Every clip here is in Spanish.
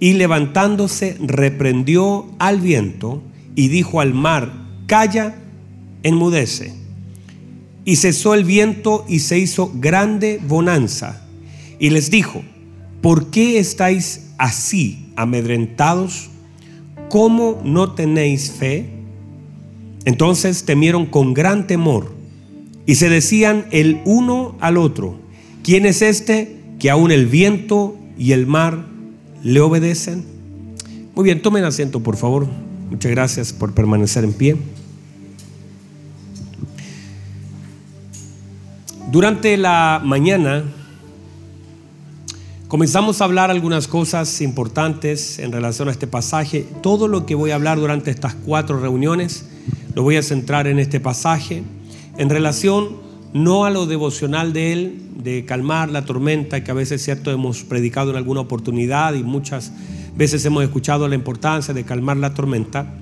Y levantándose reprendió al viento y dijo al mar, calla, enmudece. Y cesó el viento y se hizo grande bonanza. Y les dijo, ¿por qué estáis así amedrentados? ¿Cómo no tenéis fe? Entonces temieron con gran temor y se decían el uno al otro, ¿quién es este que aún el viento y el mar le obedecen? Muy bien, tomen asiento por favor. Muchas gracias por permanecer en pie. Durante la mañana comenzamos a hablar algunas cosas importantes en relación a este pasaje. Todo lo que voy a hablar durante estas cuatro reuniones lo voy a centrar en este pasaje en relación no a lo devocional de él, de calmar la tormenta que a veces cierto hemos predicado en alguna oportunidad y muchas veces hemos escuchado la importancia de calmar la tormenta,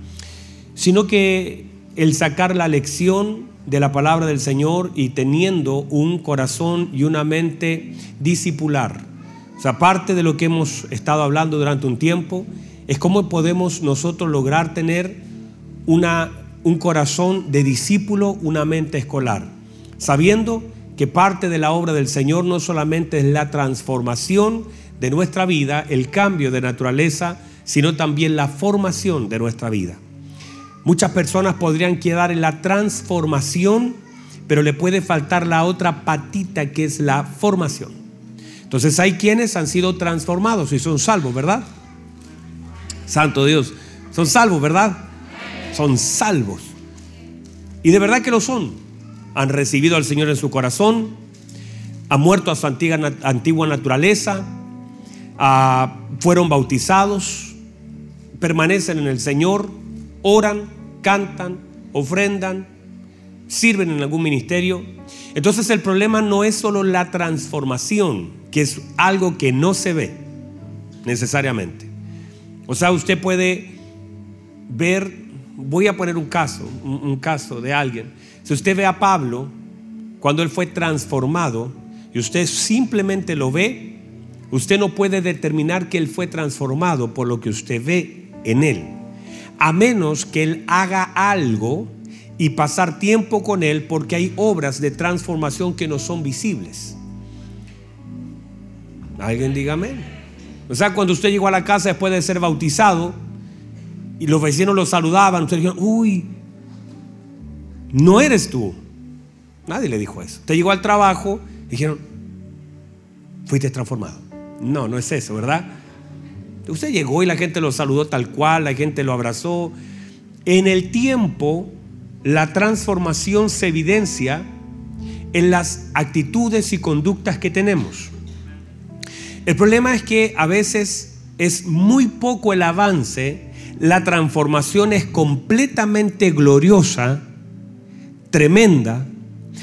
sino que el sacar la lección de la palabra del Señor y teniendo un corazón y una mente discipular. O sea, parte de lo que hemos estado hablando durante un tiempo es cómo podemos nosotros lograr tener una, un corazón de discípulo, una mente escolar, sabiendo que parte de la obra del Señor no solamente es la transformación de nuestra vida, el cambio de naturaleza, sino también la formación de nuestra vida. Muchas personas podrían quedar en la transformación, pero le puede faltar la otra patita que es la formación. Entonces hay quienes han sido transformados y son salvos, ¿verdad? Santo Dios, son salvos, ¿verdad? Son salvos. Y de verdad que lo son. Han recibido al Señor en su corazón, han muerto a su antigua, antigua naturaleza, ah, fueron bautizados, permanecen en el Señor, oran, cantan, ofrendan, sirven en algún ministerio. Entonces el problema no es solo la transformación, que es algo que no se ve necesariamente. O sea, usted puede ver, voy a poner un caso, un, caso de alguien. Si usted ve a Pablo, cuando él fue transformado, y usted simplemente lo ve, usted no puede determinar que él fue transformado por lo que usted ve en él a menos que Él haga algo y pasar tiempo con Él porque hay obras de transformación que no son visibles. Alguien dígame. O sea, cuando usted llegó a la casa después de ser bautizado y los vecinos lo saludaban, usted dijo, uy, no eres tú. Nadie le dijo eso. Usted llegó al trabajo dijeron, fuiste transformado. No, no es eso, ¿verdad? Usted llegó y la gente lo saludó tal cual, la gente lo abrazó. En el tiempo, la transformación se evidencia en las actitudes y conductas que tenemos. El problema es que a veces es muy poco el avance, la transformación es completamente gloriosa, tremenda,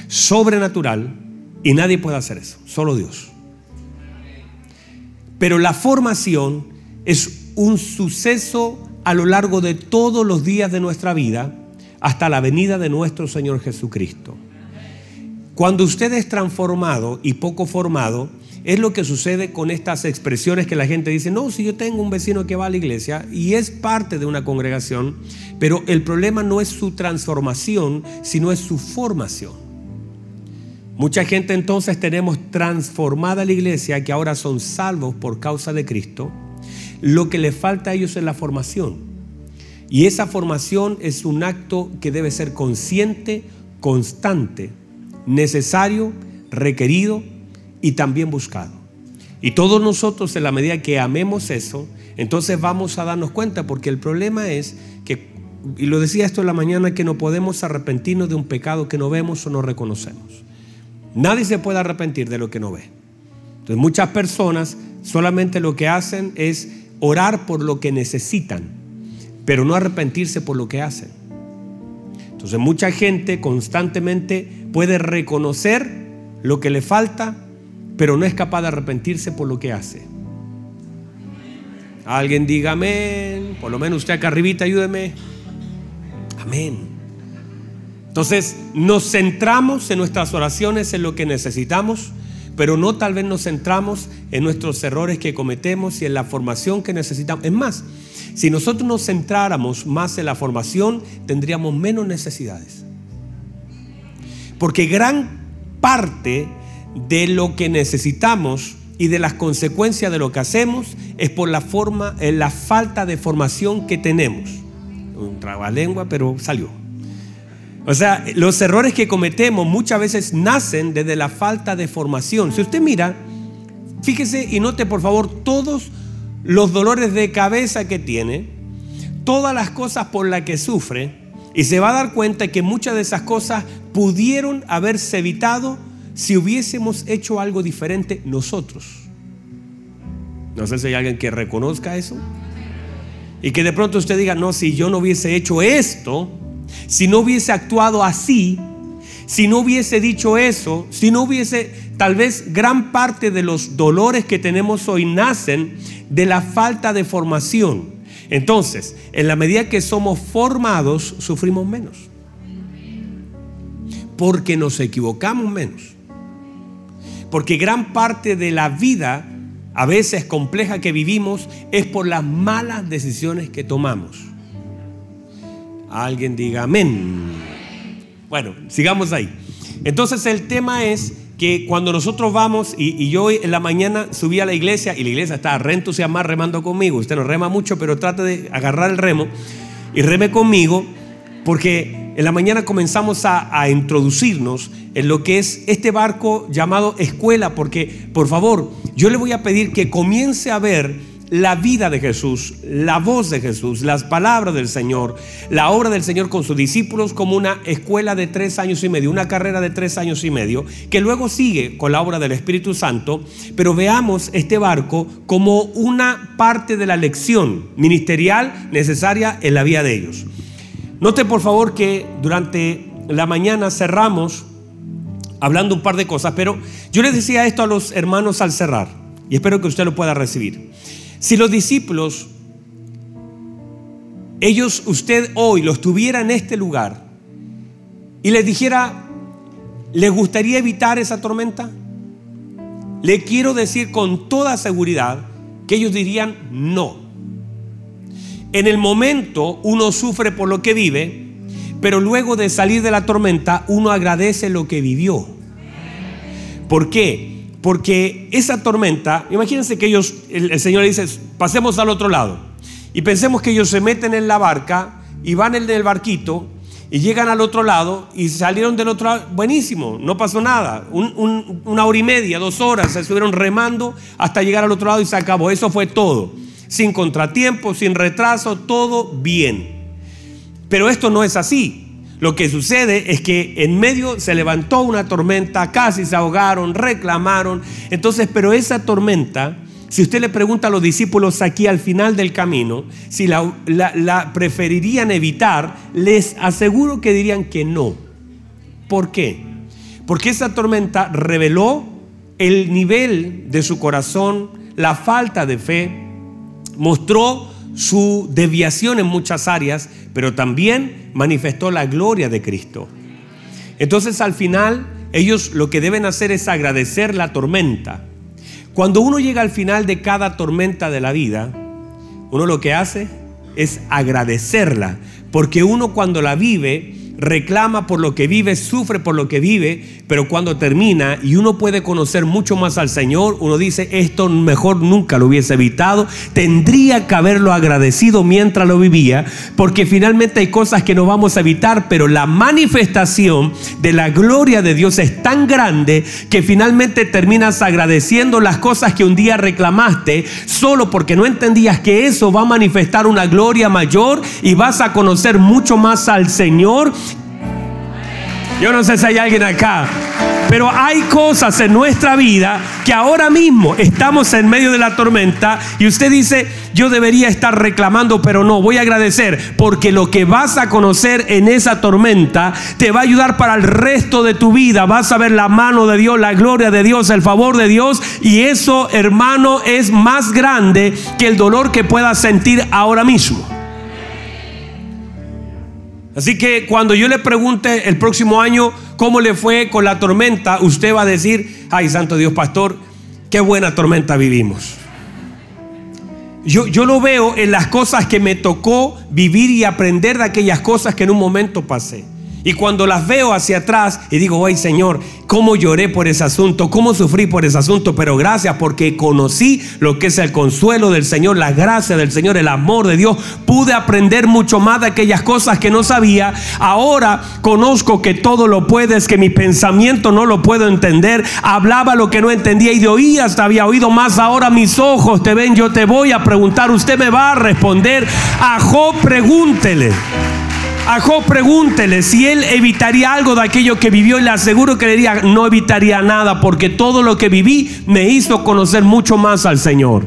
sobrenatural, y nadie puede hacer eso, solo Dios. Pero la formación es un suceso a lo largo de todos los días de nuestra vida hasta la venida de nuestro Señor Jesucristo. Cuando usted es transformado y poco formado, es lo que sucede con estas expresiones que la gente dice, no, si yo tengo un vecino que va a la iglesia y es parte de una congregación, pero el problema no es su transformación, sino es su formación. Mucha gente entonces tenemos transformada la iglesia que ahora son salvos por causa de Cristo, lo que le falta a ellos es la formación. Y esa formación es un acto que debe ser consciente, constante, necesario, requerido y también buscado. Y todos nosotros en la medida que amemos eso, entonces vamos a darnos cuenta, porque el problema es que, y lo decía esto en la mañana, que no podemos arrepentirnos de un pecado que no vemos o no reconocemos. Nadie se puede arrepentir de lo que no ve. Entonces muchas personas solamente lo que hacen es orar por lo que necesitan, pero no arrepentirse por lo que hacen. Entonces mucha gente constantemente puede reconocer lo que le falta, pero no es capaz de arrepentirse por lo que hace. Alguien diga amén, por lo menos usted acá arribita ayúdeme. Amén. Entonces nos centramos en nuestras oraciones en lo que necesitamos, pero no tal vez nos centramos en nuestros errores que cometemos y en la formación que necesitamos. Es más, si nosotros nos centráramos más en la formación, tendríamos menos necesidades. Porque gran parte de lo que necesitamos y de las consecuencias de lo que hacemos es por la forma, eh, la falta de formación que tenemos. Un lengua, pero salió. O sea, los errores que cometemos muchas veces nacen desde la falta de formación. Si usted mira, fíjese y note por favor todos los dolores de cabeza que tiene, todas las cosas por las que sufre, y se va a dar cuenta que muchas de esas cosas pudieron haberse evitado si hubiésemos hecho algo diferente nosotros. No sé si hay alguien que reconozca eso. Y que de pronto usted diga, no, si yo no hubiese hecho esto, si no hubiese actuado así, si no hubiese dicho eso, si no hubiese, tal vez gran parte de los dolores que tenemos hoy nacen de la falta de formación. Entonces, en la medida que somos formados, sufrimos menos. Porque nos equivocamos menos. Porque gran parte de la vida, a veces compleja que vivimos, es por las malas decisiones que tomamos. Alguien diga amén. Bueno, sigamos ahí. Entonces el tema es que cuando nosotros vamos, y, yo hoy en la mañana subí a la iglesia y la iglesia está re entusiasmada remando conmigo. Usted no rema mucho, pero trate de agarrar el remo y reme conmigo, porque en la mañana comenzamos a introducirnos en lo que es este barco llamado escuela, porque por favor, yo le voy a pedir que comience a ver la vida de Jesús, la voz de Jesús, las palabras del Señor, la obra del Señor con sus discípulos como una escuela de tres años y medio, una carrera de tres años y medio, que luego sigue con la obra del Espíritu Santo, pero veamos este barco como una parte de la lección ministerial necesaria en la vida de ellos. Note por favor que durante la mañana cerramos hablando un par de cosas, pero yo les decía esto a los hermanos al cerrar y espero que usted lo pueda recibir. Si los discípulos, ellos, usted hoy los tuviera en este lugar y les dijera, ¿les gustaría evitar esa tormenta? Le quiero decir con toda seguridad que ellos dirían no. En el momento uno sufre por lo que vive, pero luego de salir de la tormenta, uno agradece lo que vivió. ¿Por qué? Porque esa tormenta, imagínense que ellos, el, Señor dice, pasemos al otro lado. Y pensemos que ellos se meten en la barca y van en el barquito y llegan al otro lado y salieron del otro lado. Buenísimo, no pasó nada. una hora y media, dos horas, se estuvieron remando hasta llegar al otro lado y se acabó. Eso fue todo. Sin contratiempo, sin retraso, todo bien. Pero esto no es así. Lo que sucede es que en medio se levantó una tormenta, casi se ahogaron, reclamaron. Entonces, pero esa tormenta, si usted le pregunta a los discípulos aquí al final del camino, si la, preferirían evitar, les aseguro que dirían que no. ¿Por qué? Porque esa tormenta reveló el nivel de su corazón, la falta de fe, mostró su desviación en muchas áreas, pero también manifestó la gloria de Cristo. Entonces al final ellos lo que deben hacer es agradecer la tormenta. Cuando uno llega al final de cada tormenta de la vida, uno lo que hace es agradecerla, porque uno cuando la vive reclama por lo que vive, sufre por lo que vive, pero cuando termina y uno puede conocer mucho más al Señor, uno dice, esto mejor nunca lo hubiese evitado, tendría que haberlo agradecido mientras lo vivía, porque finalmente hay cosas que no vamos a evitar, pero la manifestación de la gloria de Dios es tan grande que finalmente terminas agradeciendo las cosas que un día reclamaste, solo porque no entendías que eso va a manifestar una gloria mayor y vas a conocer mucho más al Señor yo no sé si hay alguien acá, pero hay cosas en nuestra vida que ahora mismo estamos en medio de la tormenta y usted dice, yo debería estar reclamando, pero no, voy a agradecer porque lo que vas a conocer en esa tormenta te va a ayudar para el resto de tu vida. Vas a ver la mano de Dios, la gloria de Dios, el favor de Dios y eso, hermano, es más grande que el dolor que puedas sentir ahora mismo. Así que cuando yo le pregunte el próximo año cómo le fue con la tormenta, usted va a decir, ay, santo Dios, pastor, qué buena tormenta vivimos. Yo, yo, lo veo en las cosas que me tocó vivir y aprender de aquellas cosas que en un momento pasé. Y cuando las veo hacia atrás y digo, ay Señor, cómo lloré por ese asunto, cómo sufrí por ese asunto, pero gracias porque conocí lo que es el consuelo del Señor, la gracia del Señor, el amor de Dios. Pude aprender mucho más de aquellas cosas que no sabía. Ahora conozco que todo lo puedes, que mi pensamiento no lo puedo entender. Hablaba lo que no entendía y de oías había oído más. Ahora mis ojos te ven, yo te voy a preguntar, usted me va a responder. A pregúntele. A pregúntele si él evitaría algo de aquello que vivió y le aseguro que le diría, no evitaría nada porque todo lo que viví me hizo conocer mucho más al Señor.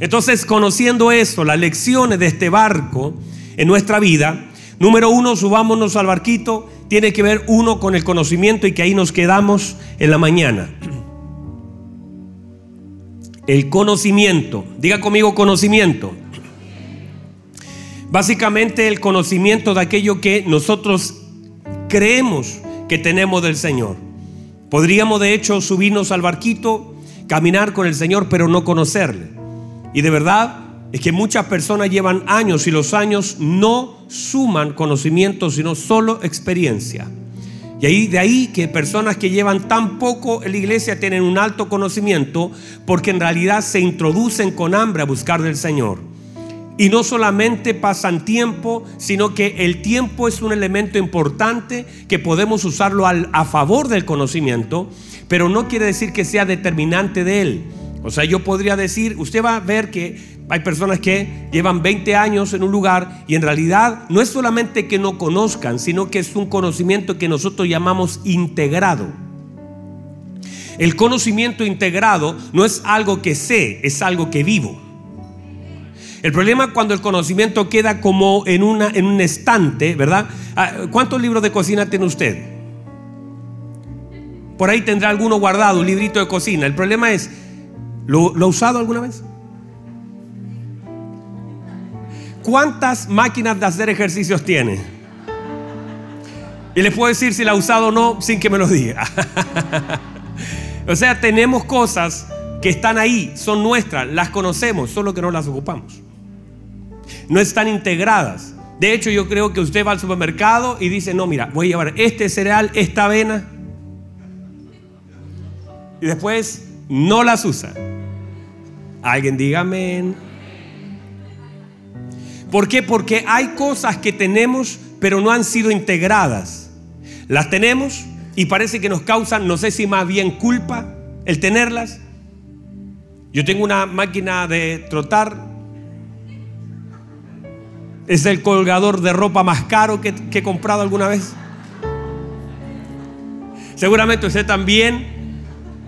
Entonces, conociendo esto, las lecciones de este barco en nuestra vida, número uno, subámonos al barquito, tiene que ver uno con el conocimiento y que ahí nos quedamos en la mañana. El conocimiento, diga conmigo conocimiento. Básicamente el conocimiento de aquello que nosotros creemos que tenemos del Señor. Podríamos de hecho subirnos al barquito, caminar con el Señor, pero no conocerle. Y de verdad es que muchas personas llevan años y los años no suman conocimiento, sino solo experiencia. Y ahí, de ahí que personas que llevan tan poco en la iglesia tienen un alto conocimiento porque en realidad se introducen con hambre a buscar del Señor. Y no solamente pasan tiempo, sino que el tiempo es un elemento importante que podemos usarlo a favor del conocimiento, pero no quiere decir que sea determinante de él. O sea, yo podría decir, usted va a ver que hay personas que llevan 20 años en un lugar y en realidad no es solamente que no conozcan, sino que es un conocimiento que nosotros llamamos integrado. El conocimiento integrado no es algo que sé, es algo que vivo. El problema cuando el conocimiento queda como en, una, en un estante, ¿verdad? Ah, ¿Cuántos libros de cocina tiene usted? Por ahí tendrá alguno guardado, un librito de cocina. El problema es, ¿lo, ha usado alguna vez? ¿Cuántas máquinas de hacer ejercicios tiene? Y les puedo decir si la ha usado o no sin que me lo diga. o sea, tenemos cosas que están ahí, son nuestras, las conocemos, solo que no las ocupamos no están integradas. De hecho, yo creo que usted va al supermercado y dice, no, mira, voy a llevar este cereal, esta avena. Y después no las usa. Alguien diga amén. ¿Por qué? Porque hay cosas que tenemos, pero no han sido integradas. Las tenemos y parece que nos causan, no sé si más bien culpa el tenerlas. Yo tengo una máquina de trotar es el colgador de ropa más caro que, he comprado alguna vez. Seguramente usted también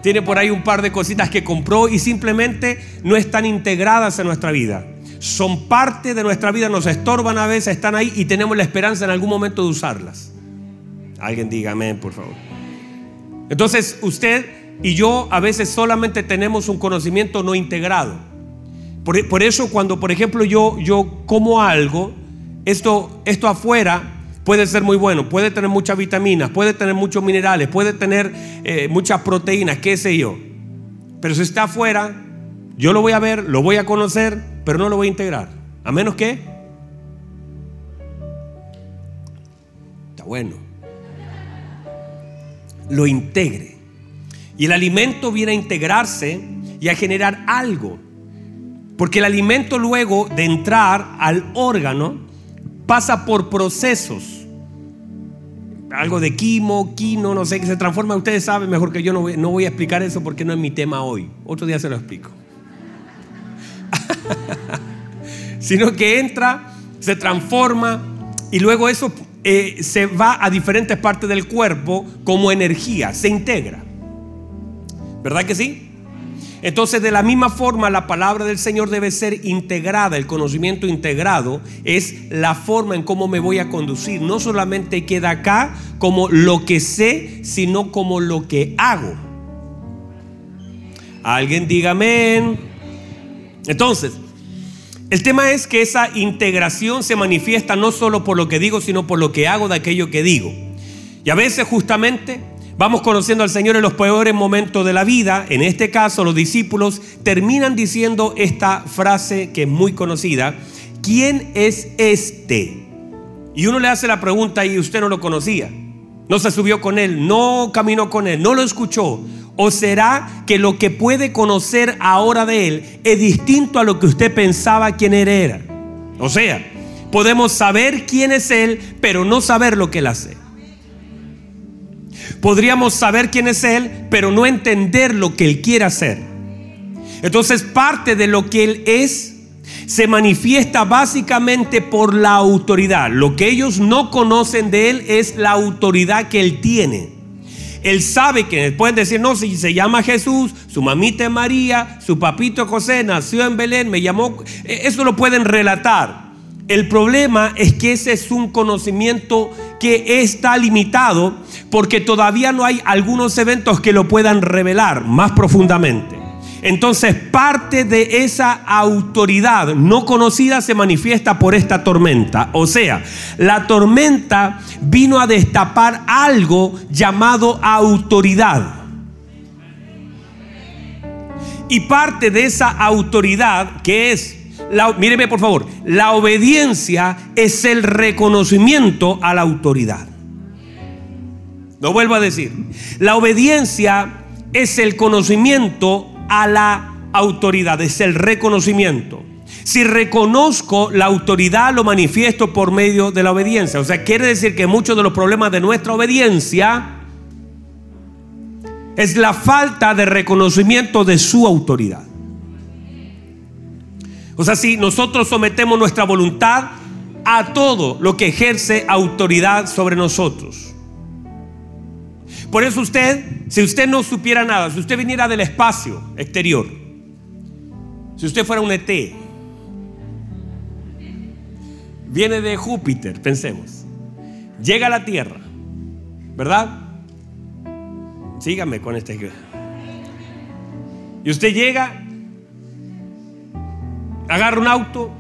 tiene por ahí un par de cositas que compró y simplemente no están integradas en nuestra vida. Son parte de nuestra vida, nos estorban a veces, están ahí y tenemos la esperanza en algún momento de usarlas. Alguien diga amén, por favor. Entonces usted y yo a veces solamente tenemos un conocimiento no integrado. Por, eso cuando, por ejemplo, yo, yo como algo, esto, esto afuera puede ser muy bueno, puede tener muchas vitaminas, puede tener muchos minerales, puede tener eh, muchas proteínas, qué sé yo. Pero si está afuera, yo lo voy a ver, lo voy a conocer, pero no lo voy a integrar. A menos que... Está bueno. Lo integre. Y el alimento viene a integrarse y a generar algo. Porque el alimento luego de entrar al órgano pasa por procesos. Algo de quimo, quino, no sé, que se transforma. Ustedes saben mejor que yo, no voy, a explicar eso porque no es mi tema hoy. Otro día se lo explico. Sino que entra, se transforma y luego eso eh, se va a diferentes partes del cuerpo como energía, se integra. ¿Verdad que sí? Entonces, de la misma forma, la palabra del Señor debe ser integrada. El conocimiento integrado es la forma en cómo me voy a conducir. No solamente queda acá como lo que sé, sino como lo que hago. Alguien diga amén. Entonces, El tema es que esa integración se manifiesta no solo por lo que digo, sino por lo que hago de aquello que digo. Y a veces justamente vamos conociendo al Señor en los peores momentos de la vida. En este caso, los discípulos terminan diciendo esta frase que es muy conocida. ¿Quién es este? Y uno le hace la pregunta y usted no lo conocía. No se subió con él, no caminó con él, no lo escuchó. ¿O será que lo que puede conocer ahora de Él es distinto a lo que usted pensaba quién era? O sea, podemos saber quién es Él, pero no saber lo que Él hace. Podríamos saber quién es Él, pero no entender lo que Él quiere hacer. Entonces parte de lo que Él es se manifiesta básicamente por la autoridad. Lo que ellos no conocen de Él es la autoridad que Él tiene. Él sabe que pueden decir, no, si se llama Jesús, su mamita María, su papito José nació en Belén, me llamó, e, eso lo pueden relatar. El problema es que ese es un conocimiento que está limitado porque todavía no hay algunos eventos que lo puedan revelar más profundamente. Entonces parte de esa autoridad no conocida se manifiesta por esta tormenta. O sea, la tormenta vino a destapar algo llamado autoridad. Y parte de esa autoridad que es, míreme por favor, la obediencia es el reconocimiento a la autoridad. Lo vuelvo a decir, la obediencia es el conocimiento a la autoridad, es el reconocimiento. Si reconozco la autoridad, lo manifiesto por medio de la obediencia. O sea, quiere decir que muchos de los problemas de nuestra obediencia es la falta de reconocimiento de su autoridad. O sea, si nosotros sometemos nuestra voluntad a todo lo que ejerce autoridad sobre nosotros. Por eso usted, si usted no supiera nada, si usted viniera del espacio exterior, si usted fuera un ET, viene de Júpiter, pensemos, llega a la Tierra, ¿verdad? Sígame con este. Y usted llega, agarra un auto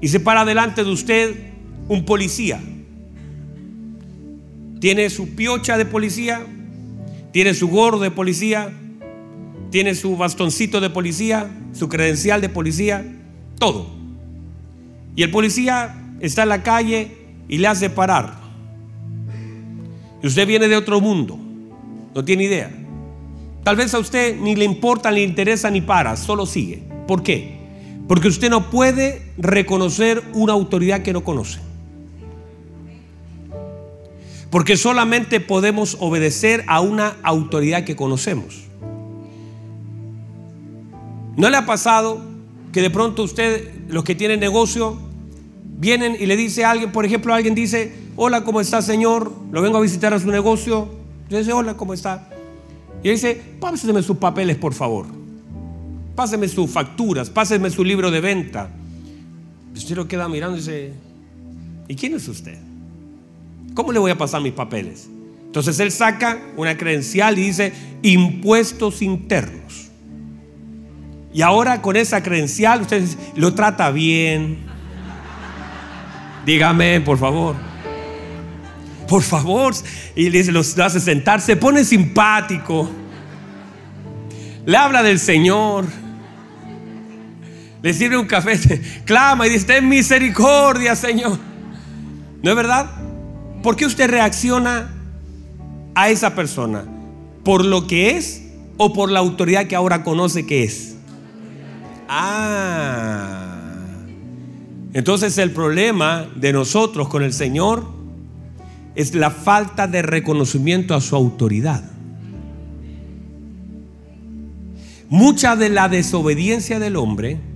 y se para delante de usted un policía tiene su piocha de policía, tiene su gorro de policía, tiene su bastoncito de policía, su credencial de policía, todo. Y el policía está en la calle y le hace parar. Y usted viene de otro mundo, no tiene idea. Tal vez a usted ni le importa, ni le interesa, ni para, solo sigue. ¿Por qué? Porque usted no puede reconocer una autoridad que no conoce. Porque solamente podemos obedecer a una autoridad que conocemos. ¿No le ha pasado que de pronto usted, los que tienen negocio, vienen y le dice a alguien, por ejemplo, alguien dice, hola, ¿cómo está, señor? Lo vengo a visitar a su negocio. Yo dice, hola, ¿cómo está? Y dice, páseme sus papeles, por favor. Páseme sus facturas, páseme su libro de venta. usted lo queda mirando y dice, ¿y quién es usted? ¿Cómo le voy a pasar mis papeles? Entonces él saca una credencial y dice impuestos internos. Y ahora con esa credencial usted lo trata bien. Dígame, por favor. Por favor. Y le dice, lo hace sentar, se pone simpático. Le habla del Señor. Le sirve un café, clama y dice, ten misericordia, Señor. ¿No es verdad? ¿Por qué usted reacciona a esa persona? ¿Por lo que es o por la autoridad que ahora conoce que es? Ah. Entonces el problema de nosotros con el Señor es la falta de reconocimiento a su autoridad. Mucha de la desobediencia del hombre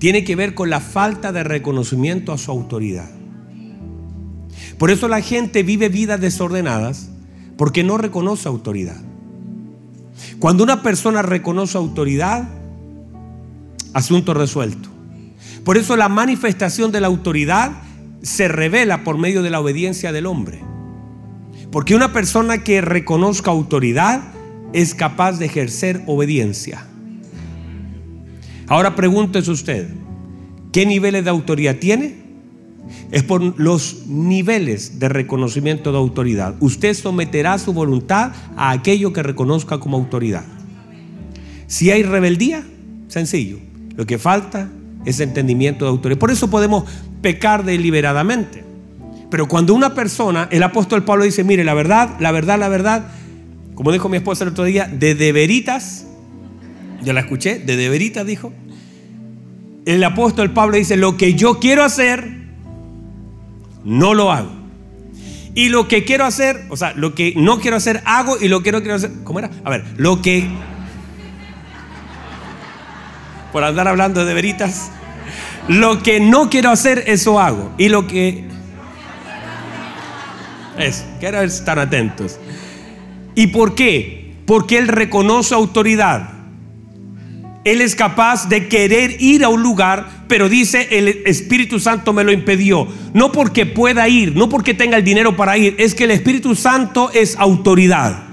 tiene que ver con la falta de reconocimiento a su autoridad. Por eso la gente vive vidas desordenadas porque no reconoce autoridad. Cuando una persona reconoce autoridad, asunto resuelto. Por eso la manifestación de la autoridad se revela por medio de la obediencia del hombre. Porque una persona que reconozca autoridad es capaz de ejercer obediencia. Ahora pregúntese usted, ¿Qué niveles de autoridad tiene? Es por los niveles de reconocimiento de autoridad. Usted someterá su voluntad a aquello que reconozca como autoridad. Si hay rebeldía, sencillo. Lo que falta es entendimiento de autoridad. Por eso podemos pecar deliberadamente. Pero cuando una persona, el apóstol Pablo dice, mire, la verdad, la verdad, la verdad, como dijo mi esposa el otro día, de deberitas, yo la escuché, de deberitas dijo, el apóstol Pablo dice, lo que yo quiero hacer, no lo hago. Y lo que quiero hacer, o sea, lo que no quiero hacer, hago y lo que no quiero hacer, ¿cómo era? A ver, lo que... Por andar hablando de veritas, lo que no quiero hacer, eso hago. Y lo que... Es, quiero estar atentos. ¿Y por qué? Porque Él reconoce autoridad. Él es capaz de querer ir a un lugar, pero dice el Espíritu Santo me lo impidió. No porque pueda ir, no porque tenga el dinero para ir, es que el Espíritu Santo es autoridad.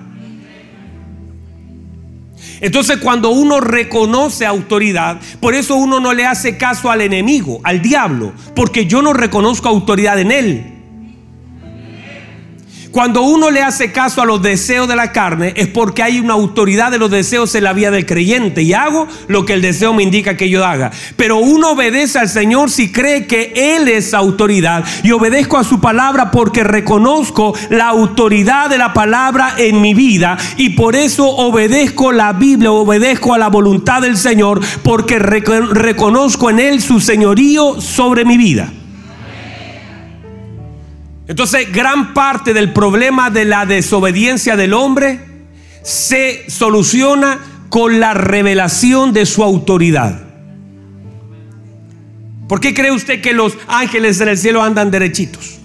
Entonces cuando uno reconoce autoridad, por eso uno no le hace caso al enemigo, al diablo, porque yo no reconozco autoridad en él. Cuando uno le hace caso a los deseos de la carne es porque hay una autoridad de los deseos en la vida del creyente y hago lo que el deseo me indica que yo haga. Pero uno obedece al Señor si cree que Él es autoridad y obedezco a su palabra porque reconozco la autoridad de la palabra en mi vida y por eso obedezco la Biblia, obedezco a la voluntad del Señor porque reconozco en Él su señorío sobre mi vida. Entonces, gran parte del problema de la desobediencia del hombre se soluciona con la revelación de su autoridad. ¿Por qué cree usted que los ángeles en el cielo andan derechitos?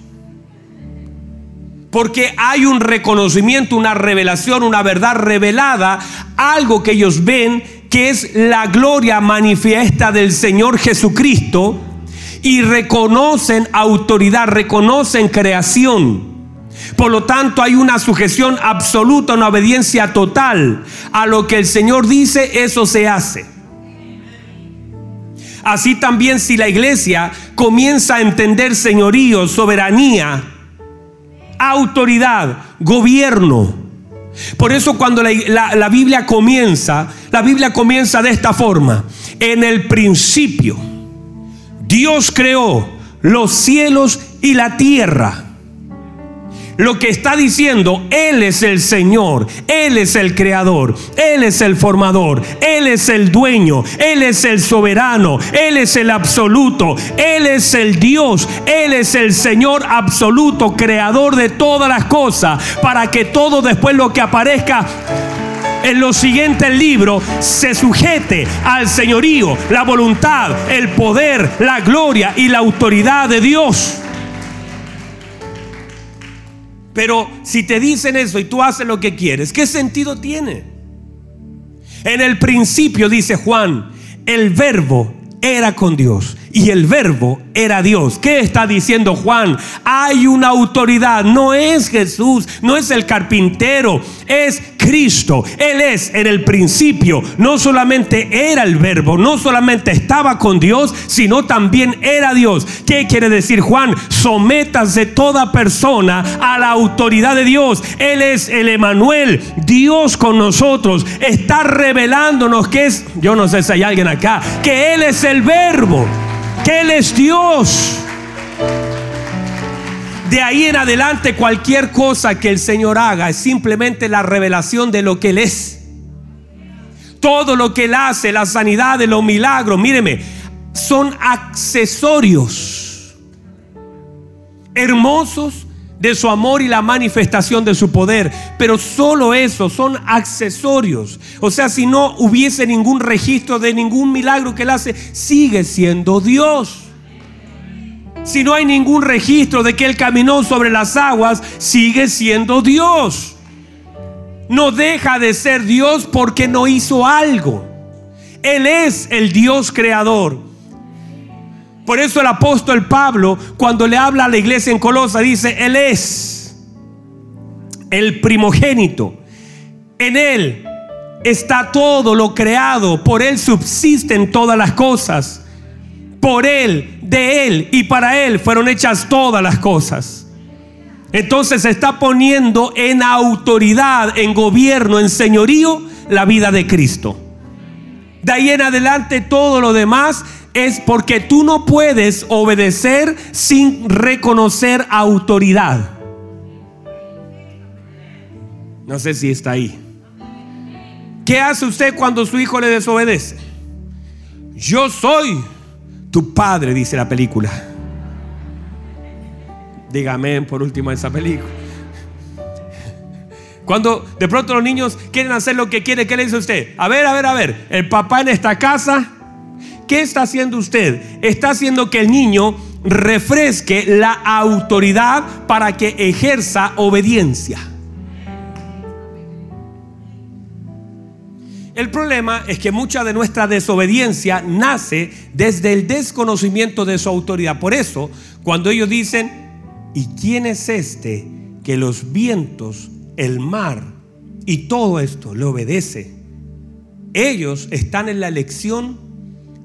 Porque hay un reconocimiento, una revelación, una verdad revelada, algo que ellos ven que es la gloria manifiesta del Señor Jesucristo y reconocen autoridad, reconocen creación. Por lo tanto, hay una sujeción absoluta, una obediencia total. A lo que el Señor dice, eso se hace. Así también si la iglesia comienza a entender señorío, soberanía, autoridad, gobierno. Por eso cuando la, la Biblia comienza, la Biblia comienza de esta forma. En el principio Dios creó los cielos y la tierra. Lo que está diciendo, Él es el Señor, Él es el creador, Él es el formador, Él es el dueño, Él es el soberano, Él es el absoluto, Él es el Dios, Él es el Señor absoluto, creador de todas las cosas, para que todo después lo que aparezca en los siguientes libros se sujete al señorío, la voluntad, el poder, la gloria y la autoridad de Dios. Pero si te dicen eso y tú haces lo que quieres, ¿qué sentido tiene? En el principio, dice Juan, el verbo era con Dios y el verbo era Dios. ¿Qué está diciendo Juan? Hay una autoridad, no es Jesús, no es el carpintero, es Cristo. Él es en el principio, no solamente era el verbo, no solamente estaba con Dios, sino también era Dios. ¿Qué quiere decir Juan? Sométase toda persona a la autoridad de Dios. Él es el Emanuel, Dios con nosotros. Está revelándonos que es, yo no sé si hay alguien acá, que Él es el verbo Él es Dios. De ahí en adelante cualquier cosa que el Señor haga es simplemente la revelación de lo que Él es. Todo lo que Él hace, la sanidad los milagros, míreme, son accesorios hermosos de su amor y la manifestación de su poder. Pero solo eso son accesorios. O sea, si no hubiese ningún registro de ningún milagro que él hace, sigue siendo Dios. Si no hay ningún registro de que él caminó sobre las aguas, sigue siendo Dios. No deja de ser Dios porque no hizo algo. Él es el Dios creador. Por eso el apóstol Pablo, cuando le habla a la iglesia en Colosa, dice, Él es el primogénito. En Él está todo lo creado, por Él subsisten todas las cosas. por Él, de Él y para Él fueron hechas todas las cosas. Entonces se está poniendo en autoridad, en gobierno, en señorío la vida de Cristo. De ahí en adelante todo lo demás es porque tú no puedes obedecer sin reconocer autoridad. No sé si está ahí. ¿Qué hace usted cuando su hijo le desobedece? Yo soy tu padre, dice la película. Dígame por último esa película. Cuando de pronto los niños quieren hacer lo que quiere, ¿qué le dice usted? A ver, a ver, a ver, el papá en esta casa, ¿qué está haciendo usted? Está haciendo que el niño refresque la autoridad para que ejerza obediencia. El problema es que mucha de nuestra desobediencia nace desde el desconocimiento de su autoridad. Por eso, cuando ellos dicen, ¿y quién es este que los vientos, el mar y todo esto le obedece? Ellos están en la lección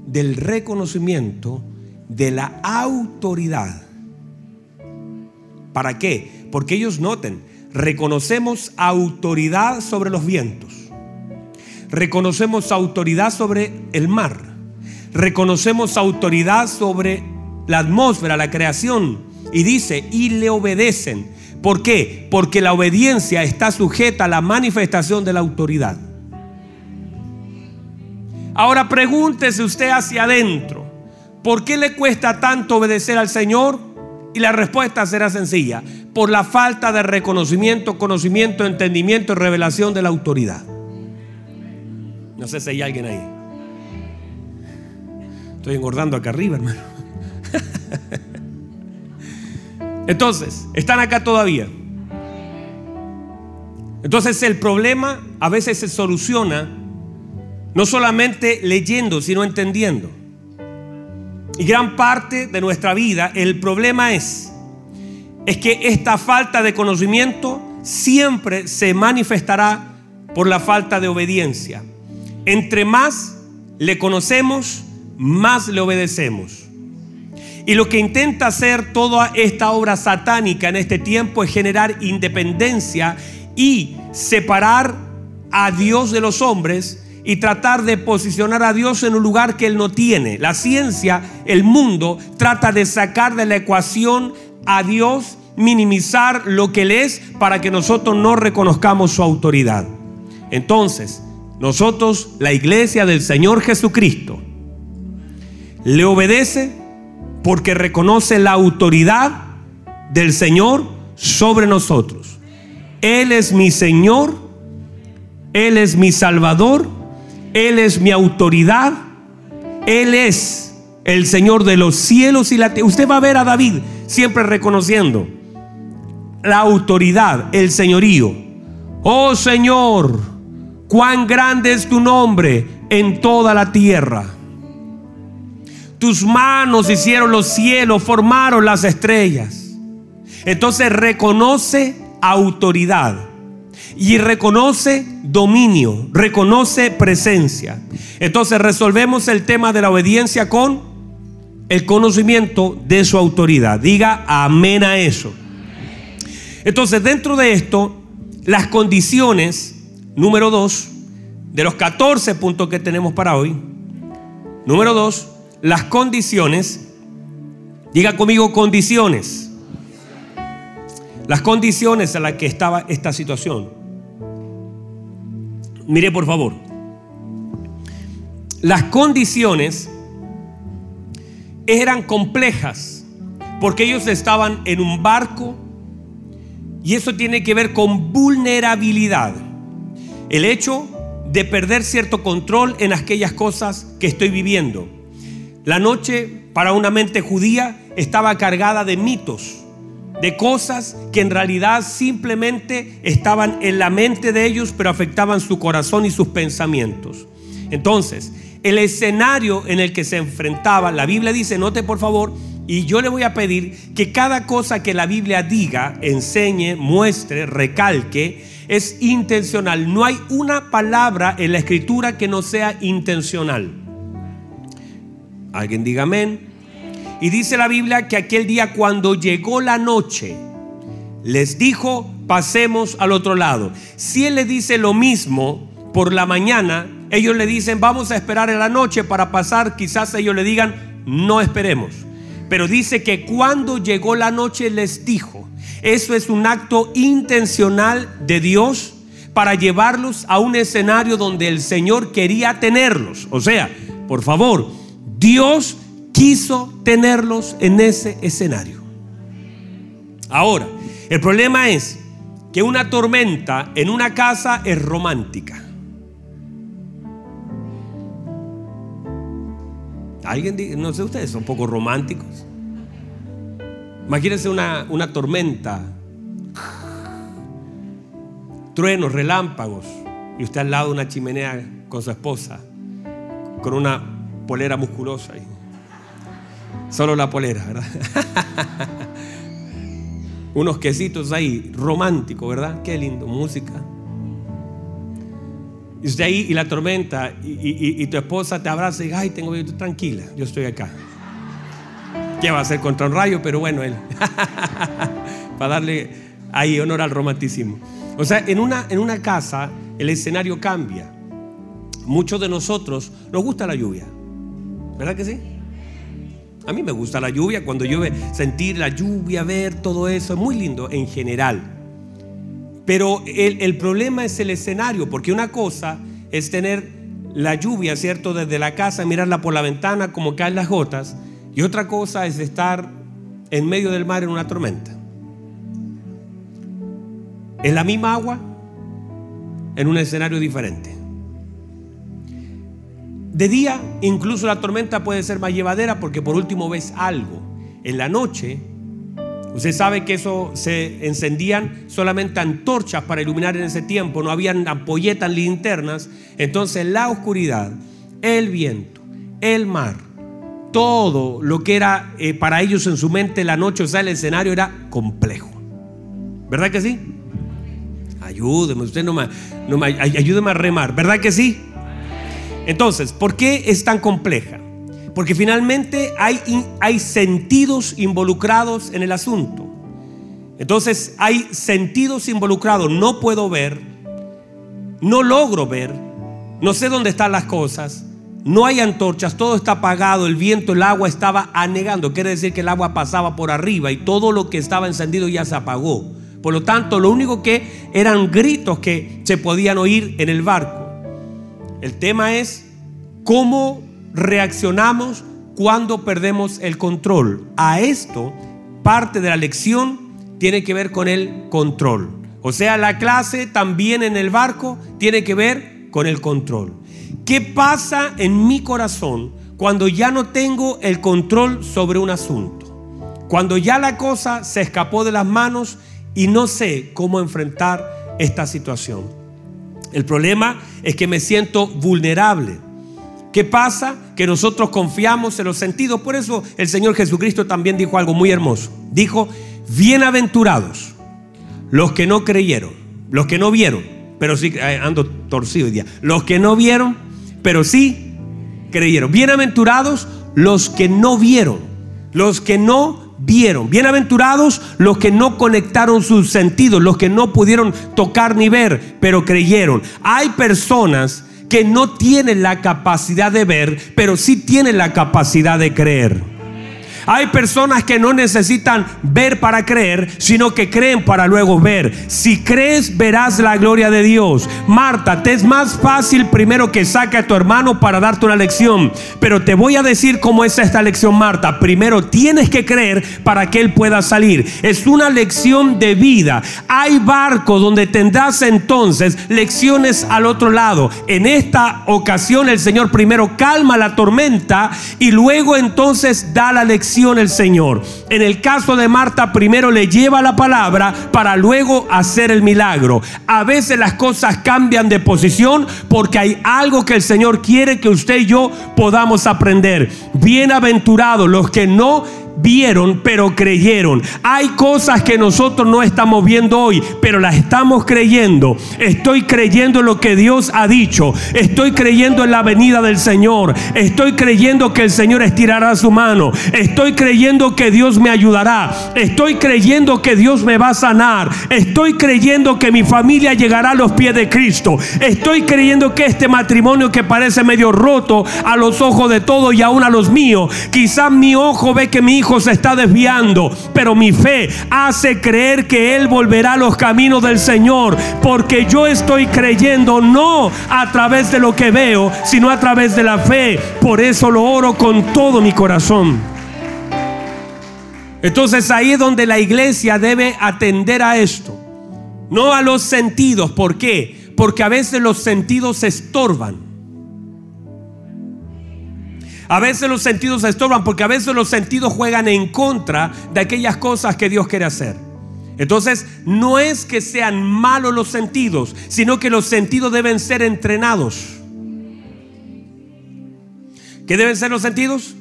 del reconocimiento de la autoridad. ¿Para qué? Porque ellos noten, reconocemos autoridad sobre los vientos reconocemos autoridad sobre el mar, reconocemos autoridad sobre la atmósfera, la creación, y dice, y le obedecen. ¿Por qué? Porque la obediencia está sujeta a la manifestación de la autoridad. Ahora pregúntese usted hacia adentro, ¿por qué le cuesta tanto obedecer al Señor? Y la respuesta será sencilla, por la falta de reconocimiento, conocimiento, entendimiento y revelación de la autoridad. No sé si hay alguien ahí. Estoy engordando acá arriba, hermano. Entonces, están acá todavía. Entonces el problema a veces se soluciona no solamente leyendo, sino entendiendo. Y gran parte de nuestra vida, el problema es, es que esta falta de conocimiento siempre se manifestará por la falta de obediencia. Entre más le conocemos, más le obedecemos. Y lo que intenta hacer toda esta obra satánica en este tiempo es generar independencia y separar a Dios de los hombres y tratar de posicionar a Dios en un lugar que Él no tiene. La ciencia, el mundo, trata de sacar de la ecuación a Dios, minimizar lo que Él es para que nosotros no reconozcamos su autoridad. Entonces, nosotros, la iglesia del Señor Jesucristo, le obedece porque reconoce la autoridad del Señor sobre nosotros. Él es mi Señor, Él es mi Salvador, Él es mi autoridad, Él es el Señor de los cielos y la tierra. Usted va a ver a David siempre reconociendo la autoridad, el señorío. Oh Señor, cuán grande es tu nombre en toda la tierra. Tus manos hicieron los cielos, formaron las estrellas. Entonces reconoce autoridad y reconoce dominio, reconoce presencia. Entonces resolvemos el tema de la obediencia con el conocimiento de su autoridad. Diga amén a eso. Entonces dentro de esto, las condiciones Número dos, de los 14 puntos que tenemos para hoy. Número dos, las condiciones. Diga conmigo condiciones. Las condiciones en las que estaba esta situación. Mire por favor. Las condiciones eran complejas porque ellos estaban en un barco y eso tiene que ver con vulnerabilidad. El hecho de perder cierto control en aquellas cosas que estoy viviendo. La noche para una mente judía estaba cargada de mitos, de cosas que en realidad simplemente estaban en la mente de ellos, pero afectaban su corazón y sus pensamientos. Entonces, el escenario en el que se enfrentaba, la Biblia dice, note por favor, y yo le voy a pedir que cada cosa que la Biblia diga, enseñe, muestre, recalque, es intencional. No hay una palabra en la escritura que no sea intencional. Alguien diga amén. Y dice la Biblia que aquel día cuando llegó la noche, les dijo, pasemos al otro lado. Si Él le dice lo mismo por la mañana, ellos le dicen, vamos a esperar en la noche para pasar, quizás ellos le digan, no esperemos. Pero dice que cuando llegó la noche les dijo, eso es un acto intencional de Dios para llevarlos a un escenario donde el Señor quería tenerlos. O sea, por favor, Dios quiso tenerlos en ese escenario. Ahora, el problema es que una tormenta en una casa es romántica. Alguien, no sé ustedes, son poco románticos. Imagínense una, una tormenta, truenos, relámpagos, y usted al lado de una chimenea con su esposa, con una polera musculosa. Solo la polera, ¿verdad? Unos quesitos ahí, romántico, ¿verdad? Qué lindo, música. Y usted ahí y la tormenta y, tu esposa te abraza y dice, ay, tengo tranquila, yo estoy acá. ¿Qué va a hacer contra un rayo? Pero bueno, él. Para darle ahí honor al romanticismo. O sea, en una, en una casa el escenario cambia. Muchos de nosotros nos gusta la lluvia. ¿Verdad que sí? A mí me gusta la lluvia, cuando llueve, sentir la lluvia, ver todo eso, es muy lindo en general. Pero el, problema es el escenario, porque una cosa es tener la lluvia, ¿cierto? Desde la casa, mirarla por la ventana como caen las gotas, y otra cosa es estar en medio del mar en una tormenta. Es la misma agua en un escenario diferente. De día, incluso la tormenta puede ser más llevadera porque por último ves algo. En la noche, Usted sabe que eso se encendían solamente antorchas para iluminar en ese tiempo, no habían ampolletas, linternas. Entonces la oscuridad, el viento, el mar, todo lo que era eh, para ellos en su mente la noche, o sea, el escenario era complejo. ¿Verdad que sí? Ayúdeme, usted no me, no me ayúdeme a remar, ¿verdad que sí? Entonces, ¿por qué es tan compleja? Porque finalmente hay, sentidos involucrados en el asunto. Entonces hay sentidos involucrados. No puedo ver, no logro ver, no sé dónde están las cosas, no hay antorchas, todo está apagado, el viento, el agua estaba anegando. Quiere decir que el agua pasaba por arriba y todo lo que estaba encendido ya se apagó. Por lo tanto, lo único que eran gritos que se podían oír en el barco. El tema es cómo reaccionamos cuando perdemos el control. A esto, parte de la lección tiene que ver con el control. O sea, la clase también en el barco tiene que ver con el control. ¿Qué pasa en mi corazón cuando ya no tengo el control sobre un asunto? Cuando ya la cosa se escapó de las manos y no sé cómo enfrentar esta situación. El problema es que me siento vulnerable. ¿Qué pasa? Que nosotros confiamos en los sentidos. Por eso el Señor Jesucristo también dijo algo muy hermoso. Dijo, bienaventurados los que no creyeron, los que no vieron, pero sí, eh, ando torcido hoy día, los que no vieron, pero sí creyeron. Bienaventurados los que no vieron, los que no vieron. Bienaventurados los que no conectaron sus sentidos, los que no pudieron tocar ni ver, pero creyeron. Hay personas que no tienen la capacidad de ver, pero sí tienen la capacidad de creer. Hay personas que no necesitan ver para creer, sino que creen para luego ver. Si crees, verás la gloria de Dios. Marta, te es más fácil primero que saque a tu hermano para darte una lección. Pero te voy a decir cómo es esta lección, Marta. Primero tienes que creer para que él pueda salir. Es una lección de vida. Hay barcos donde tendrás entonces lecciones al otro lado. En esta ocasión el Señor primero calma la tormenta y luego entonces da la lección el Señor. En el caso de Marta, primero le lleva la palabra para luego hacer el milagro. A veces las cosas cambian de posición porque hay algo que el Señor quiere que usted y yo podamos aprender. Bienaventurados los que no vieron, pero creyeron. Hay cosas que nosotros no estamos viendo hoy, pero las estamos creyendo. Estoy creyendo en lo que Dios ha dicho. Estoy creyendo en la venida del Señor. Estoy creyendo que el Señor estirará su mano. Estoy creyendo que Dios me ayudará. Estoy creyendo que Dios me va a sanar. Estoy creyendo que mi familia llegará a los pies de Cristo. Estoy creyendo que este matrimonio que parece medio roto a los ojos de todos y aún a los míos, quizás mi ojo ve que mi hijo se está desviando, pero mi fe hace creer que Él volverá a los caminos del Señor, porque yo estoy creyendo no a través de lo que veo, sino a través de la fe. Por eso lo oro con todo mi corazón. Entonces ahí es donde la iglesia debe atender a esto. No a los sentidos. ¿Por qué? Porque a veces los sentidos se estorban. A veces los sentidos se estorban porque a veces los sentidos juegan en contra de aquellas cosas que Dios quiere hacer. Entonces, no es que sean malos los sentidos, sino que los sentidos deben ser entrenados. ¿Qué deben ser los sentidos?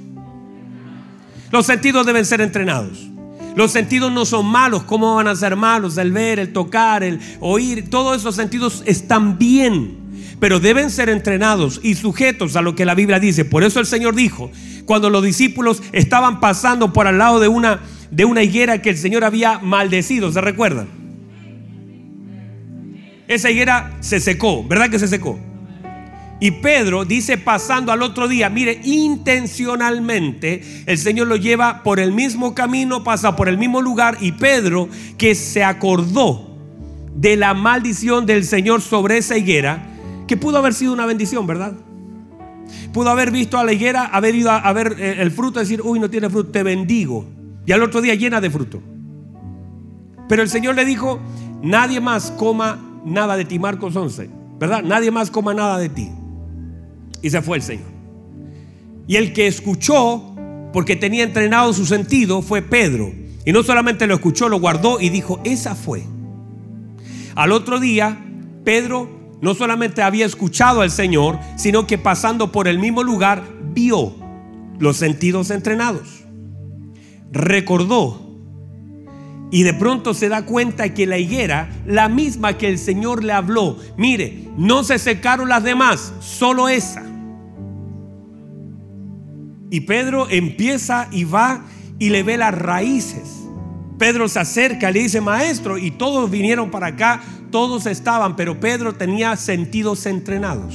Los sentidos deben ser entrenados. Los sentidos no son malos. ¿Cómo van a ser malos? El ver, el tocar, el oír. Todos esos sentidos están bien. Pero deben ser entrenados y sujetos a lo que la Biblia dice. Por eso el Señor dijo, cuando los discípulos estaban pasando por al lado de una, de una higuera que el Señor había maldecido, ¿se recuerdan? Esa higuera se secó, ¿verdad que se secó? Y Pedro dice pasando al otro día, mire, intencionalmente el Señor lo lleva por el mismo camino, pasa por el mismo lugar y Pedro que se acordó de la maldición del Señor sobre esa higuera, que pudo haber sido una bendición, ¿verdad? Pudo haber visto a la higuera, haber ido a, ver eh, el fruto, decir, uy, no tiene fruto, te bendigo. Y al otro día llena de fruto. Pero el Señor le dijo, nadie más coma nada de ti, Marcos 11, ¿verdad? Nadie más coma nada de ti. Y se fue el Señor. Y el que escuchó, porque tenía entrenado su sentido, fue Pedro. Y no solamente lo escuchó, lo guardó y dijo, esa fue. Al otro día, Pedro no solamente había escuchado al Señor, sino que pasando por el mismo lugar, vio los sentidos entrenados. Recordó. Y de pronto se da cuenta que la higuera, la misma que el Señor le habló, mire, no se secaron las demás, solo esa. Y Pedro empieza y va y le ve las raíces. Pedro se acerca, le dice, maestro, y todos vinieron para acá, todos estaban, pero Pedro tenía sentidos entrenados.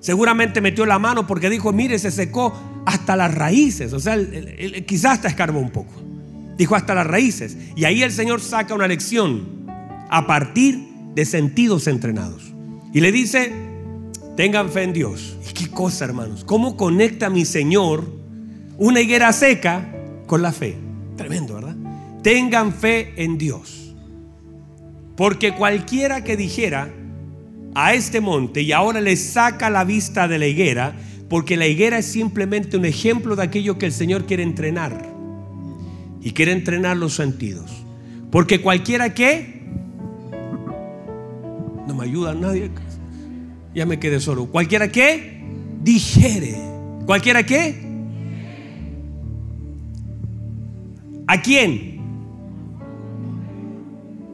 Seguramente metió la mano porque dijo, mire, se secó hasta las raíces. O sea, quizás hasta escarbó un poco. Dijo hasta las raíces. Y ahí el Señor saca una lección a partir de sentidos entrenados. Y le dice, tengan fe en Dios. ¿Y qué cosa, hermanos? ¿Cómo conecta mi Señor una higuera seca con la fe? Tremendo, ¿verdad? Tengan fe en Dios. Porque cualquiera que dijera a este monte y ahora le saca la vista de la higuera, porque la higuera es simplemente un ejemplo de aquello que el Señor quiere entrenar. Y quiere entrenar los sentidos. Porque cualquiera que... No me ayuda nadie ya me quedé solo. Cualquiera que dijere. Cualquiera que. ¿A quién?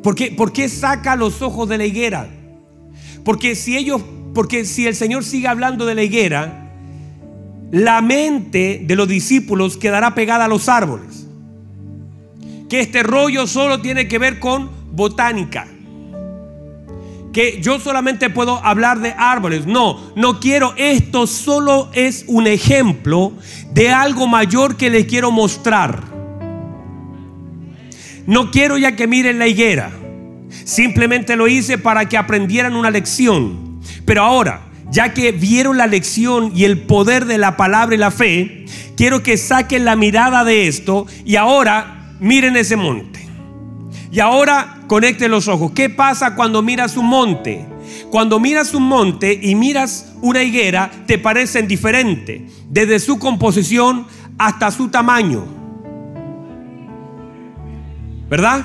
¿Por qué, ¿Por qué saca los ojos de la higuera? Porque si ellos, porque si el Señor sigue hablando de la higuera, la mente de los discípulos quedará pegada a los árboles. Que este rollo solo tiene que ver con botánica que yo solamente puedo hablar de árboles. No, no quiero. Esto solo es un ejemplo de algo mayor que les quiero mostrar. No quiero ya que miren la higuera. Simplemente lo hice para que aprendieran una lección. Pero ahora, ya que vieron la lección y el poder de la palabra y la fe, quiero que saquen la mirada de esto y ahora miren ese monte. Y ahora conecte los ojos. ¿Qué pasa cuando miras un monte? Cuando miras un monte y miras una higuera, te parecen diferentes, desde su composición hasta su tamaño. ¿Verdad?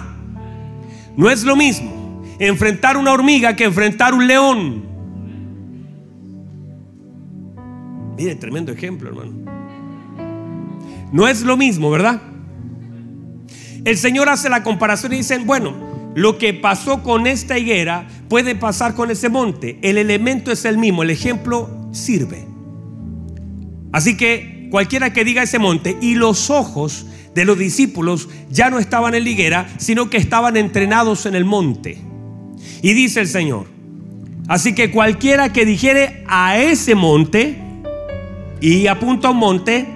No es lo mismo enfrentar una hormiga que enfrentar un león. Mire, tremendo ejemplo, hermano. No es lo mismo, ¿verdad? El Señor hace la comparación y dicen, bueno, lo que pasó con esta higuera puede pasar con ese monte. El elemento es el mismo, el ejemplo sirve. Así que cualquiera que diga ese monte y los ojos de los discípulos ya no estaban en la higuera, sino que estaban entrenados en el monte. Y dice el Señor, así que cualquiera que dijere a ese monte y apunta a un monte,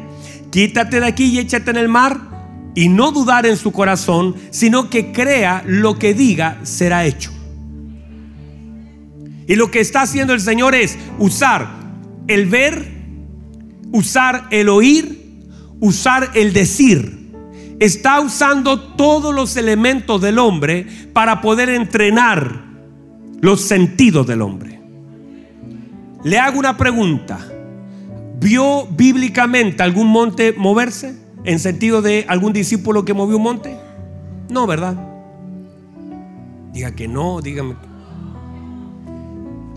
quítate de aquí y échate en el mar y no dudar en su corazón, sino que crea lo que diga será hecho. Y lo que está haciendo el Señor es usar el ver usar el oír, usar el decir. Está usando todos los elementos del hombre para poder entrenar los sentidos del hombre. Le hago una pregunta. ¿Vio bíblicamente algún monte moverse? ¿En sentido de algún discípulo que movió un monte? No, ¿verdad? Diga que no, dígame.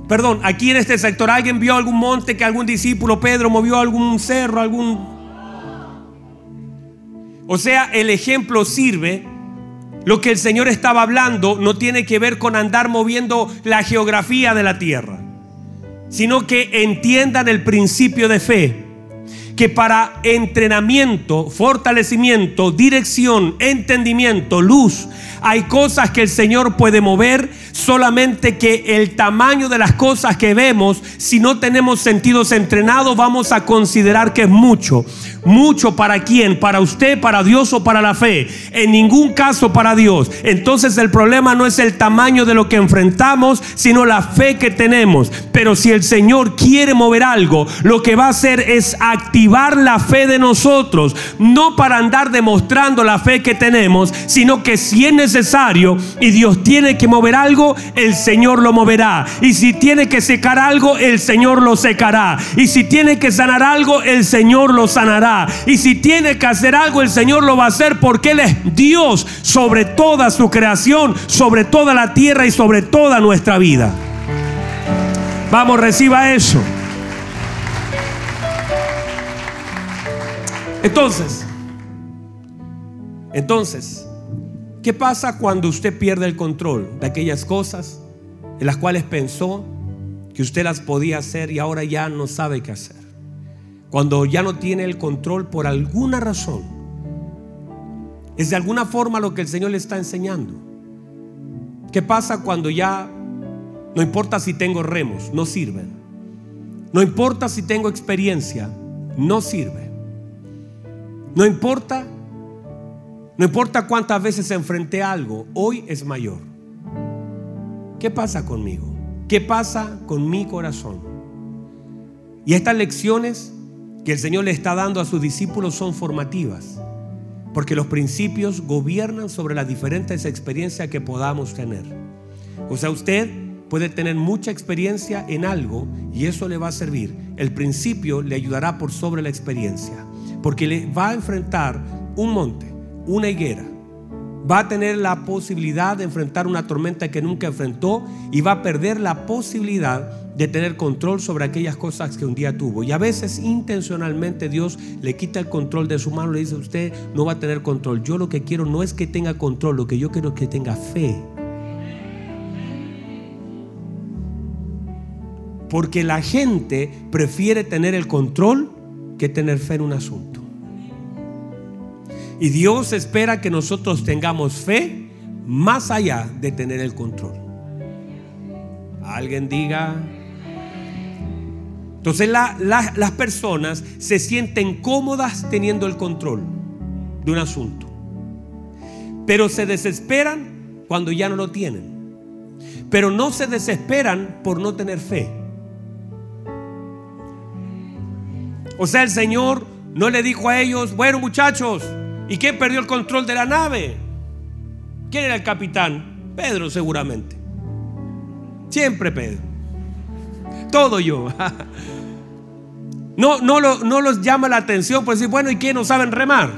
Perdón, aquí en este sector, ¿alguien vio algún monte que algún discípulo, Pedro, movió algún cerro, algún... O sea, el ejemplo sirve. Lo que el Señor estaba hablando no tiene que ver con andar moviendo la geografía de la tierra, sino que entiendan el principio de fe que para entrenamiento, fortalecimiento, dirección, entendimiento, luz, hay cosas que el Señor puede mover, solamente que el tamaño de las cosas que vemos, si no tenemos sentidos entrenados, vamos a considerar que es mucho. Mucho para quién, para usted, para Dios o para la fe. En ningún caso para Dios. Entonces el problema no es el tamaño de lo que enfrentamos, sino la fe que tenemos. Pero si el Señor quiere mover algo, lo que va a hacer es activar la fe de nosotros. No para andar demostrando la fe que tenemos, sino que si es necesario y Dios tiene que mover algo, el Señor lo moverá. Y si tiene que secar algo, el Señor lo secará. Y si tiene que sanar algo, el Señor lo sanará. Y si tiene que hacer algo, el Señor lo va a hacer porque Él es Dios sobre toda su creación, sobre toda la tierra y sobre toda nuestra vida. Vamos, reciba eso. Entonces, entonces, ¿Qué pasa cuando usted pierde el control de aquellas cosas en las cuales pensó que usted las podía hacer y ahora ya no sabe qué hacer? Cuando ya no tiene el control por alguna razón. Es de alguna forma lo que el Señor le está enseñando. ¿Qué pasa cuando ya no importa si tengo remos, no sirven? No importa si tengo experiencia, no sirve. No importa no importa cuántas veces enfrenté algo, hoy es mayor. ¿Qué pasa conmigo? ¿Qué pasa con mi corazón? Y estas lecciones que el Señor le está dando a sus discípulos son formativas, porque los principios gobiernan sobre las diferentes experiencias que podamos tener. O sea, usted puede tener mucha experiencia en algo y eso le va a servir. El principio le ayudará por sobre la experiencia, porque le va a enfrentar un monte una higuera, va a tener la posibilidad de enfrentar una tormenta que nunca enfrentó y va a perder la posibilidad de tener control sobre aquellas cosas que un día tuvo. Y a veces intencionalmente Dios le quita el control de su mano, le dice, usted no va a tener control. Yo lo que quiero no es que tenga control, lo que yo quiero es que tenga fe. Porque la gente prefiere tener el control que tener fe en un asunto. Y Dios espera que nosotros tengamos fe más allá de tener el control. Alguien diga. Entonces las personas se sienten cómodas teniendo el control de un asunto. Pero se desesperan cuando ya no lo tienen. Pero no se desesperan por no tener fe. O sea, el Señor no le dijo a ellos, bueno muchachos, ¿Y quién perdió el control de la nave? ¿Quién era el capitán? Pedro seguramente. Siempre Pedro. Todo yo. No, no, no los llama la atención por decir, bueno, ¿y quién no saben remar?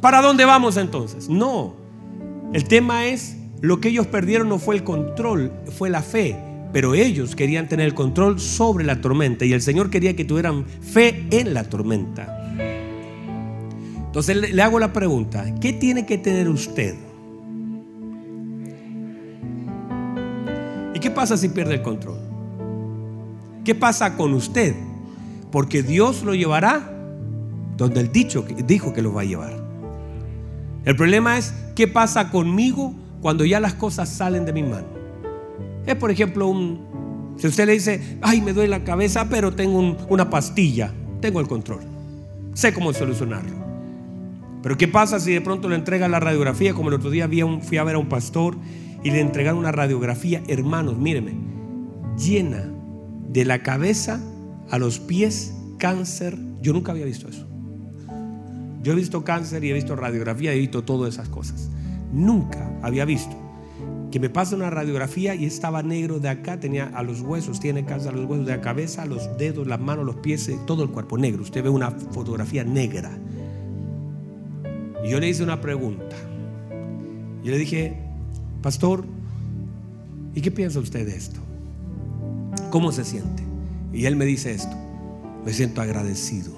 ¿Para dónde vamos entonces? No. El tema es, lo que ellos perdieron no fue el control, fue la fe. Pero ellos querían tener el control sobre la tormenta y el Señor quería que tuvieran fe en la tormenta. Entonces le, hago la pregunta, ¿qué tiene que tener usted? ¿Y qué pasa si pierde el control? ¿Qué pasa con usted? Porque Dios lo llevará donde el dicho dijo que lo va a llevar. El problema es qué pasa conmigo cuando ya las cosas salen de mi mano. Es por ejemplo un si usted le dice, "Ay, me duele la cabeza, pero tengo una pastilla, tengo el control. Sé cómo solucionarlo." Pero ¿qué pasa si de pronto le entrega la radiografía? Como el otro día fui a ver a un pastor y le entregaron una radiografía, hermanos, míreme, llena de la cabeza a los pies cáncer. Yo nunca había visto eso. Yo he visto cáncer y he visto radiografía y he visto todas esas cosas. Nunca había visto que me pase una radiografía y estaba negro de acá, tenía a los huesos, tiene cáncer a los huesos de la cabeza, los dedos, las manos, los pies, todo el cuerpo negro. Usted ve una fotografía negra. Y yo le hice una pregunta. Yo le dije, pastor, ¿y qué piensa usted de esto? ¿Cómo se siente? Y él me dice esto, me siento agradecido.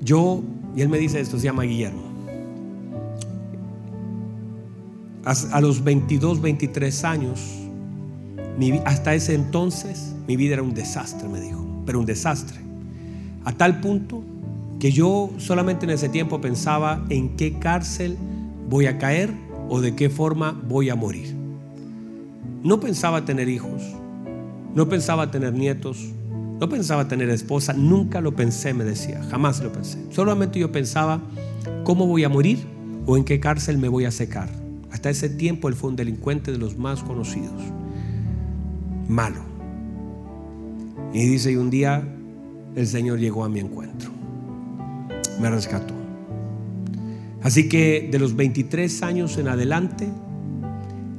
Yo, y él me dice esto, se llama Guillermo. A los 22, 23 años, hasta ese entonces, mi vida era un desastre, me dijo, pero un desastre. A tal punto que yo solamente en ese tiempo pensaba en qué cárcel voy a caer o de qué forma voy a morir. No pensaba tener hijos, no pensaba tener nietos, no pensaba tener esposa, nunca lo pensé, me decía, jamás lo pensé. Solamente yo pensaba cómo voy a morir o en qué cárcel me voy a secar. Hasta ese tiempo él fue un delincuente de los más conocidos. Malo. Y dice, y un día el Señor llegó a mi encuentro. Me rescató. Así que de los 23 años en adelante,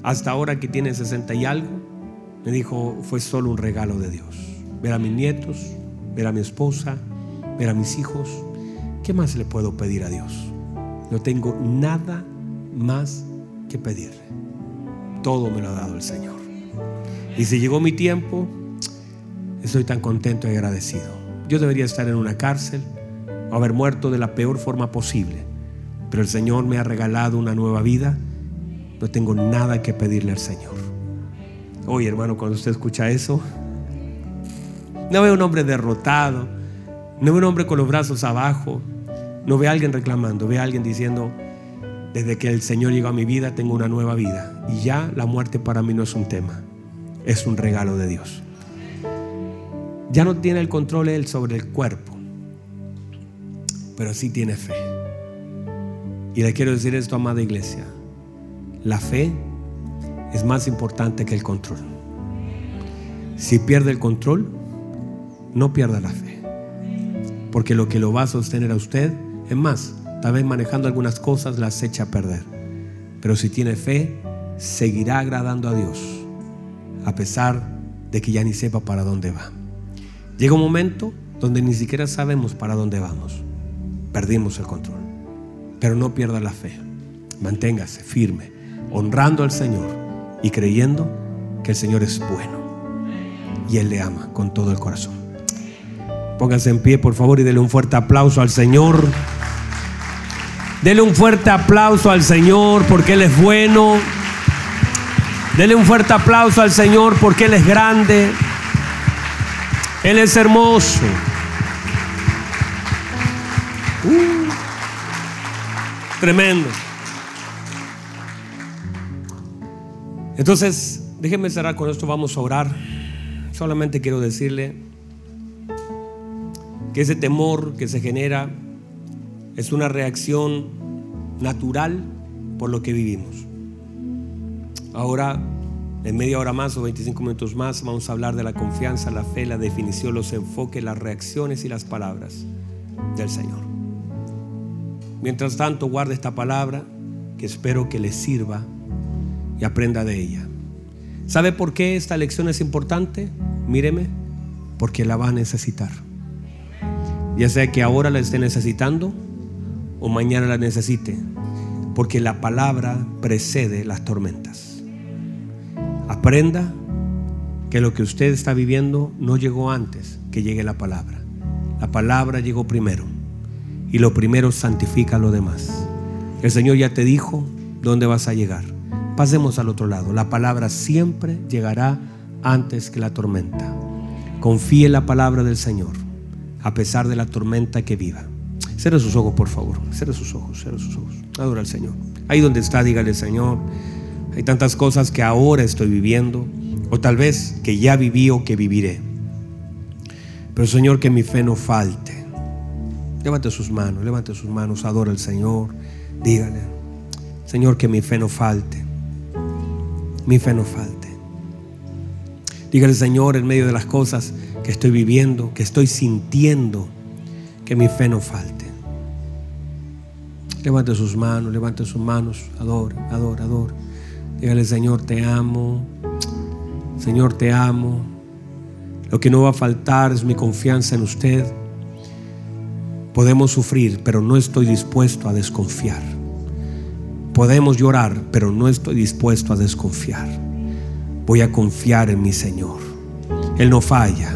hasta ahora que tiene 60 y algo, me dijo, fue solo un regalo de Dios. Ver a mis nietos, ver a mi esposa, ver a mis hijos. ¿Qué más le puedo pedir a Dios? No tengo nada más que pedirle. Todo me lo ha dado el Señor. Y si llegó mi tiempo, estoy tan contento y agradecido. Yo debería estar en una cárcel haber muerto de la peor forma posible. Pero el Señor me ha regalado una nueva vida. No tengo nada que pedirle al Señor. Hoy, hermano, cuando usted escucha eso, no ve un hombre derrotado, no ve un hombre con los brazos abajo, no ve a alguien reclamando, ve a alguien diciendo, desde que el Señor llegó a mi vida, tengo una nueva vida. Y ya la muerte para mí no es un tema, es un regalo de Dios. Ya no tiene el control Él sobre el cuerpo, pero sí tiene fe. Y le quiero decir esto, amada iglesia, la fe es más importante que el control. Si pierde el control, no pierda la fe. Porque lo que lo va a sostener a usted, es más, tal vez manejando algunas cosas las echa a perder. Pero si tiene fe, seguirá agradando a Dios, a pesar de que ya ni sepa para dónde va. Llega un momento donde ni siquiera sabemos para dónde vamos. Perdimos el control. Pero no pierda la fe. Manténgase firme, honrando al Señor y creyendo que el Señor es bueno y Él le ama con todo el corazón. Pónganse en pie, por favor, y denle un fuerte aplauso al Señor. Dele un fuerte aplauso al Señor porque Él es bueno. Dele un fuerte aplauso al Señor porque Él es grande. Él es hermoso. Uh, tremendo. Entonces, déjenme cerrar con esto, vamos a orar. Solamente quiero decirle que ese temor que se genera es una reacción natural por lo que vivimos. Ahora, en media hora más o 25 minutos más, vamos a hablar de la confianza, la fe, la definición, los enfoques, las reacciones y las palabras del Señor. Mientras tanto, guarde esta palabra que espero que le sirva y aprenda de ella. ¿Sabe por qué esta lección es importante? Míreme, porque la va a necesitar. Ya sea que ahora la esté necesitando o mañana la necesite, porque la palabra precede las tormentas. Aprenda que lo que usted está viviendo no llegó antes que llegue la palabra. La palabra llegó primero y lo primero santifica lo demás. El Señor ya te dijo dónde vas a llegar. Pasemos al otro lado. La palabra siempre llegará antes que la tormenta. Confíe en la palabra del Señor, a pesar de la tormenta que viva. Cierre sus ojos, por favor. Cierre sus ojos, cierre sus ojos. Adora al Señor. Ahí donde está, dígale, Señor, hay tantas cosas que ahora estoy viviendo, o tal vez que ya viví o que viviré. Pero Señor, que mi fe no falte. Levante sus manos, levante sus manos, adora al Señor. Dígale, Señor, que mi fe no falte. Mi fe no falte. Dígale, Señor, en medio de las cosas que estoy viviendo, que estoy sintiendo, que mi fe no falte. Levante sus manos, levante sus manos, adora, adora, adora. Dígale, Señor, te amo. Señor, te amo. Lo que no va a faltar es mi confianza en usted. Podemos sufrir, pero no estoy dispuesto a desconfiar. Podemos llorar, pero no estoy dispuesto a desconfiar. Voy a confiar en mi Señor. Él no falla,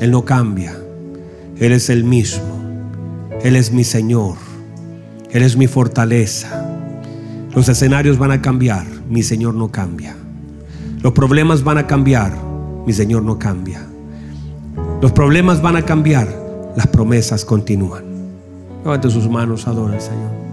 Él no cambia. Él es el mismo. Él es mi Señor. Él es mi fortaleza. Los escenarios van a cambiar, mi Señor no cambia. Los problemas van a cambiar, mi Señor no cambia. Los problemas van a cambiar, las promesas continúan. Levante sus manos. Adora al Señor.